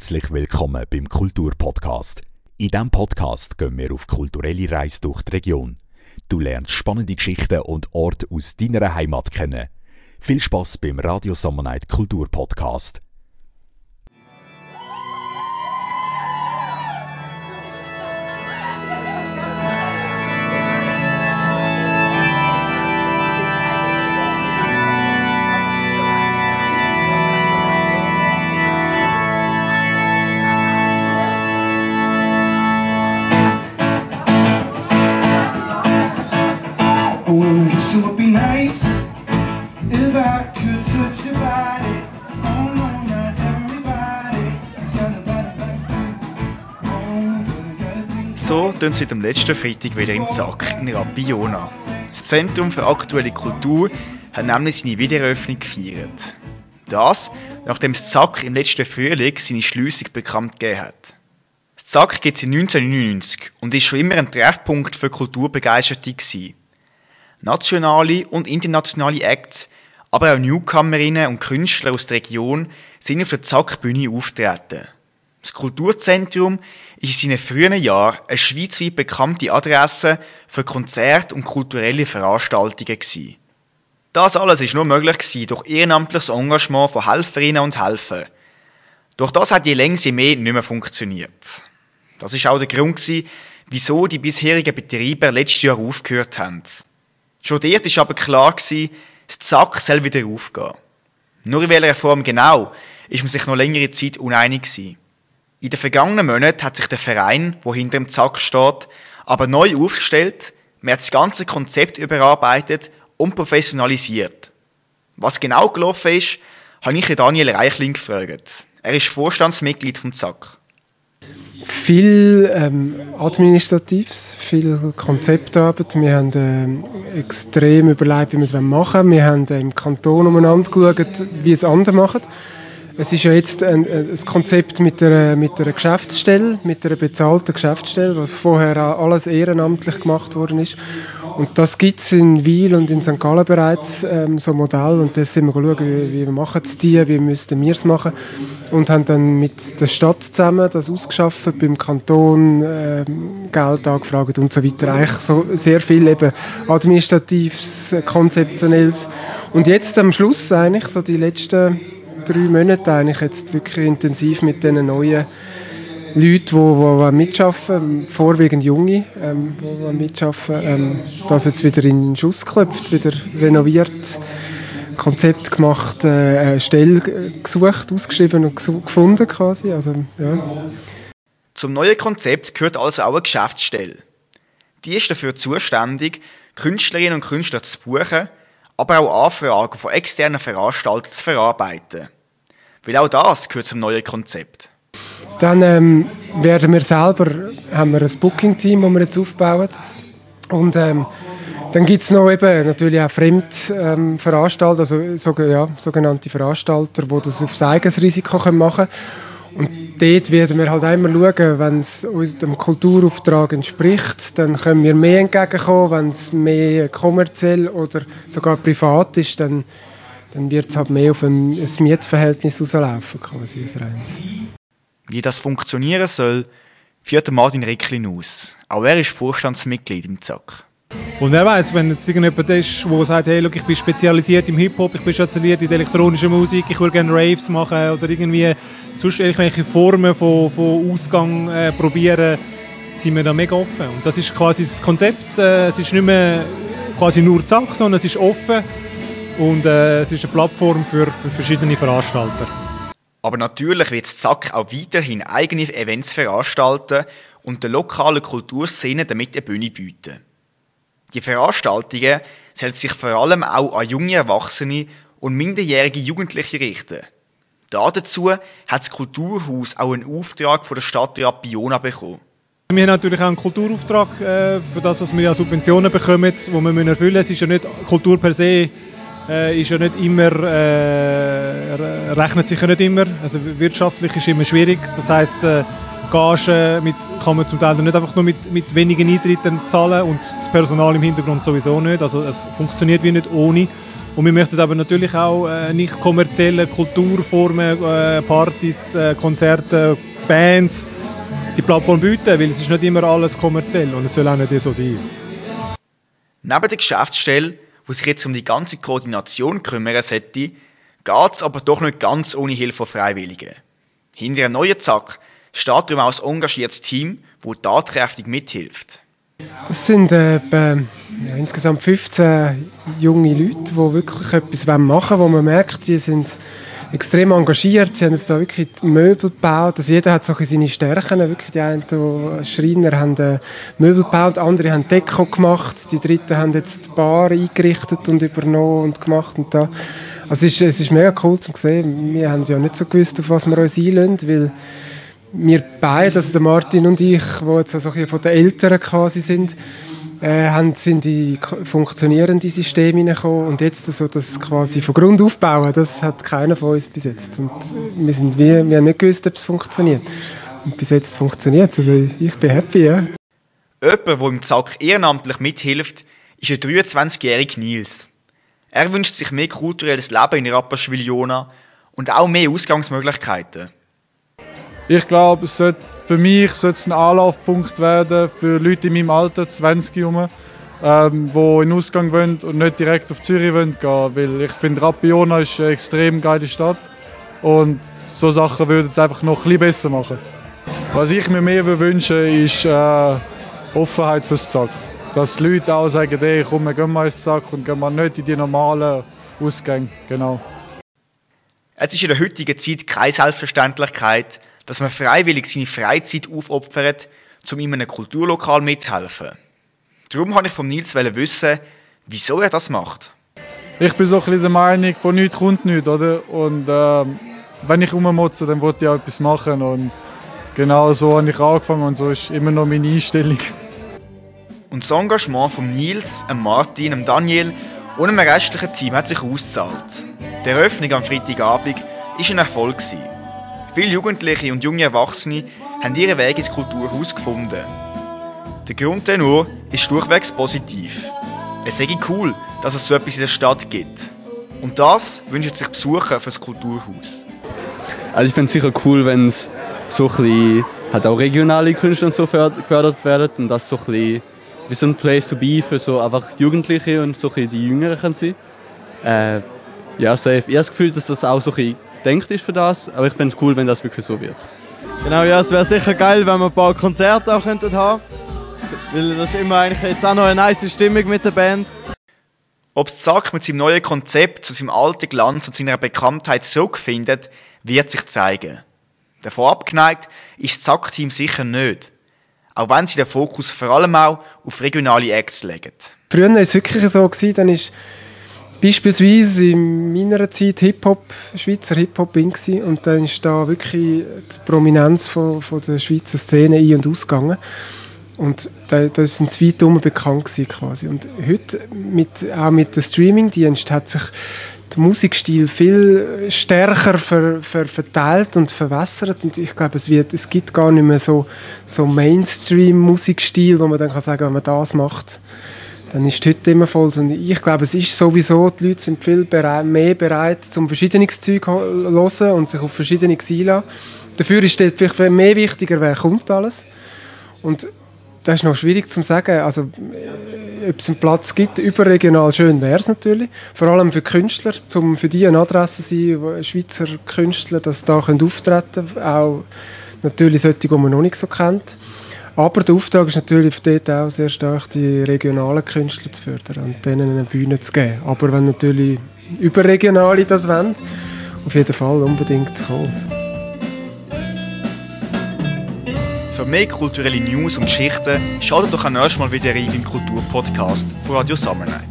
Herzlich willkommen beim Kulturpodcast. In diesem Podcast gehen wir auf kulturelle Reise durch die Region. Du lernst spannende Geschichten und Orte aus deiner Heimat kennen. Viel Spaß beim Radio Summer Night Kulturpodcast. Oh, it would be nice if I could touch your body. Oh no, not everybody. It's got a body like you. Oh, but I gotta think. So tun sie am letzten Freitag wieder in Zack, in Rapiona. Das Zentrum für aktuelle Kultur hat nämlich seine Wiedereröffnung gefeiert. Das, nachdem das Zack im letzten Frühling seine Schliessung bekannt gegeben hat. Das Zack gibt es seit 1999 und ist schon immer ein Treffpunkt für Kulturbegeisterte. Nationale und internationale Acts, aber auch Newcomerinnen und Künstler aus der Region sind auf der Zack-Bühne auftreten. Das Kulturzentrum ist in seinen frühen Jahren eine schweizweit bekannte Adresse für Konzerte und kulturelle Veranstaltungen. Das alles ist nur möglich durch ehrenamtliches Engagement von Helferinnen und Helfern. Doch das hat je länger je mehr nicht mehr funktioniert. Das ist auch der Grund, wieso die bisherigen Betriebe letztes Jahr aufgehört haben. Schon dort war aber klar, gewesen, das Zack soll wieder aufgehen. Nur in welcher Form genau, ist man sich noch längere Zeit uneinig gewesen. In den vergangenen Monaten hat sich der Verein, wo hinter dem Zack steht, aber neu aufgestellt, man hat das ganze Konzept überarbeitet und professionalisiert. Was genau gelaufen ist, habe ich Daniel Reichling gefragt. Er ist Vorstandsmitglied vom Zack. Viel ähm, Administratives, viel Konzeptarbeit. Wir haben ähm, extrem überlegt, wie wir es machen wollen. Wir haben äh, im Kanton umeinander geschaut, wie es andere machen. Es ist ja jetzt ein, ein Konzept mit einer, mit einer Geschäftsstelle, mit einer bezahlten Geschäftsstelle, was vorher alles ehrenamtlich gemacht worden ist. Und das gibt es in Wiel und in St. Gallen bereits, ähm, so Modell. Und das sind wir schauen, wie, wie machen es die, wie müssten wir es machen. Und haben dann mit der Stadt zusammen das ausgeschafft, beim Kanton ähm, Geld angefragt und so weiter. Eigentlich so sehr viel eben administratives, äh, konzeptionelles. Und jetzt am Schluss eigentlich, so die letzten drei Monate eigentlich jetzt wirklich intensiv mit diesen neuen Leute, die, die mitschaffen, vorwiegend Junge, ähm, die mitschaffen, ähm, das jetzt wieder in Schuss geklopft, wieder renoviert, Konzept gemacht, äh, Stelle gesucht, ausgeschrieben und gefunden quasi. Also, ja. Zum neuen Konzept gehört also auch eine Geschäftsstelle. Die ist dafür zuständig, Künstlerinnen und Künstler zu buchen, aber auch Anfragen von externen Veranstaltern zu verarbeiten. Weil auch das gehört zum neuen Konzept. Dann ähm, werden wir selber, haben wir ein Booking-Team, das wir jetzt aufbauen. Und ähm, dann gibt es noch eben natürlich auch Fremdveranstalter, ähm, also so, ja, sogenannte Veranstalter, die das aufs eigenes Risiko machen können. Und dort werden wir halt einmal schauen, wenn es unserem Kulturauftrag entspricht, dann können wir mehr entgegenkommen. Wenn es mehr kommerziell oder sogar privat ist, dann, dann wird es halt mehr auf ein, ein Mietverhältnis rauslaufen, quasi. ein reines. Wie das funktionieren soll, führt Martin Ricklin aus. Auch er ist Vorstandsmitglied im ZAK. Und wer weiß, wenn jetzt irgendjemand ist, der sagt, hey, look, ich bin spezialisiert im Hip-Hop, ich bin spezialisiert in der elektronischen Musik, ich würde gerne Raves machen oder irgendwie sonst irgendwelche Formen von, von Ausgang äh, probieren, sind wir da mega offen. Und das ist quasi das Konzept. Äh, es ist nicht mehr quasi nur Zack, sondern es ist offen und äh, es ist eine Plattform für, für verschiedene Veranstalter. Aber natürlich wird das ZAK auch weiterhin eigene Events veranstalten und der lokalen Kulturszene damit eine Bühne bieten. Die Veranstaltungen sollen sich vor allem auch an junge Erwachsene und minderjährige Jugendliche richten. Da dazu hat das Kulturhaus auch einen Auftrag von der Stadt Rapiona bekommen. Wir haben natürlich auch einen Kulturauftrag äh, für das, was wir ja Subventionen bekommen, die wir erfüllen müssen. Es ist ja nicht, Kultur per se äh, ist ja nicht immer, äh, rechnet sich ja nicht immer. Also wirtschaftlich ist immer schwierig. Das heisst, äh, Gagen mit, kann man zum Teil nicht einfach nur mit, mit wenigen Eintritten zahlen und das Personal im Hintergrund sowieso nicht. Also es funktioniert wie nicht ohne. Und wir möchten aber natürlich auch äh, nicht kommerzielle Kulturformen, äh, Partys, äh, Konzerte, Bands die Plattform bieten, weil es ist nicht immer alles kommerziell und es soll auch nicht so sein. Neben der Geschäftsstelle, die sich jetzt um die ganze Koordination kümmern sollte, geht es aber doch nicht ganz ohne Hilfe von Freiwilligen. Hinter einem neuen Zack steht darum auch ein engagiertes Team, das tatkräftig mithilft. Das sind äh, insgesamt 15 junge Leute, die wirklich etwas machen wollen, wo man merkt, die sind extrem engagiert. Sie haben jetzt da wirklich Möbel gebaut. Also jeder hat so seine Stärken. Wirklich die einen die Schreiner haben äh, Möbel gebaut, andere haben Deko gemacht, die Dritten haben jetzt die Bar eingerichtet und übernommen und gemacht und da. Also es ist, es ist mega cool zu sehen. Wir haben ja nicht so gewusst, auf was wir uns einlösen, weil wir beide, also der Martin und ich, die jetzt also von den Eltern quasi sind, äh, haben, sind in funktionierende Systeme hineingekommen und jetzt so das quasi von Grund aufbauen, das hat keiner von uns bis jetzt. Und wir, sind wie, wir haben nicht gewusst, ob es funktioniert. Und bis jetzt funktioniert es. Also ich bin happy, ja. Jemand, der im Zack ehrenamtlich mithilft, ist der 23-jährige Nils. Er wünscht sich mehr kulturelles Leben in Rapperswil-Jona und auch mehr Ausgangsmöglichkeiten. Ich glaube, es sollte für mich sollte es ein Anlaufpunkt werden für Leute in meinem Alter, 20 herum, ähm, die in den Ausgang wollen und nicht direkt auf Zürich wollen gehen. Weil ich finde, Rapiona ist eine extrem geile Stadt und so Sachen würden es einfach noch ein besser machen. Was ich mir mehr wünsche, ist äh, Offenheit fürs Zack. Dass die Leute auch sagen, hey, komm, wir gehen mal ins Zack und gehen mal nicht in die normalen Ausgänge. Genau. Es ist in der heutigen Zeit keine Selbstverständlichkeit, dass man freiwillig seine Freizeit aufopfert, um in einem Kulturlokal mitzuhelfen. Darum wollte ich von Nils wissen, wieso er das macht. Ich bin so ein bisschen der Meinung, von nichts kommt nichts, oder? Und äh, wenn ich rummotze, dann wollte ich auch etwas machen. Und genau so habe ich angefangen und so ist immer noch meine Einstellung. Und das Engagement von Nils, Martin, Daniel und einem restlichen Team hat sich ausgezahlt. Die Eröffnung am Freitagabend war ein Erfolg. Viele Jugendliche und junge Erwachsene haben ihren Weg ins Kulturhaus gefunden. Der Grundtenor ist durchwegs positiv. Es sei cool, dass es so etwas in der Stadt gibt. Und das wünschen sich Besucher für das Kulturhaus. Also ich finde es sicher cool, wenn es so ein bisschen, halt auch regionale Künstler und so gefördert werden und das so ein bisschen wie so ein Place to be für so einfach Jugendliche und so die Jüngeren sein. Äh, ja, also ich habe das Gefühl, dass das auch so ein denkt ist für das, aber ich fände es cool, wenn das wirklich so wird. Genau, ja, es wäre sicher geil, wenn wir ein paar Konzerte auch könnten haben weil das ist immer eigentlich jetzt auch noch eine nice Stimmung mit der Band. Ob Zack mit seinem neuen Konzept zu seinem alten Glanz und seiner Bekanntheit zurückfindet, wird sich zeigen. Davon abgeneigt ist das Zack-Team sicher nicht. Auch wenn sie den Fokus vor allem auch auf regionale Acts legen. Früher war es wirklich so, gewesen, dann ist beispielsweise in meiner Zeit Hip-Hop, Schweizer Hip-Hop bin und dann ist da wirklich die Prominenz von, von der Schweizer Szene ein- und ausgegangen. Und da, da sind zwei Dumme bekannt gewesen, quasi. Und heute, mit, auch mit dem Streamingdienst, hat sich der Musikstil viel stärker ver, ver, verteilt und verwässert. Und ich glaube, es, wird, es gibt gar nicht mehr so, so Mainstream-Musikstil, wo man dann kann sagen, wenn man das macht, dann ist es heute immer voll. Und ich glaube, es ist sowieso, die Leute sind viel bereit, mehr bereit, zum verschiedenes Zeug zu hören und sich auf verschiedenes einlassen. Dafür ist es vielleicht mehr wichtiger, wer kommt alles. Und das ist noch schwierig zu sagen. Also, äh, ob es einen Platz gibt, überregional schön wäre es natürlich. Vor allem für Künstler, um für die eine Adresse zu sein, Schweizer Künstler, dass da auftreten können. Auch natürlich solche, die man noch nicht so kennt. Aber der Auftrag ist natürlich dort auch sehr stark, die regionalen Künstler zu fördern und denen eine Bühne zu geben. Aber wenn natürlich Überregionale das wollen, auf jeden Fall unbedingt kommen. Für mehr kulturelle News und Geschichten schaltet doch auch nächstes Mal wieder rein im Kulturpodcast von Radio Summer Night.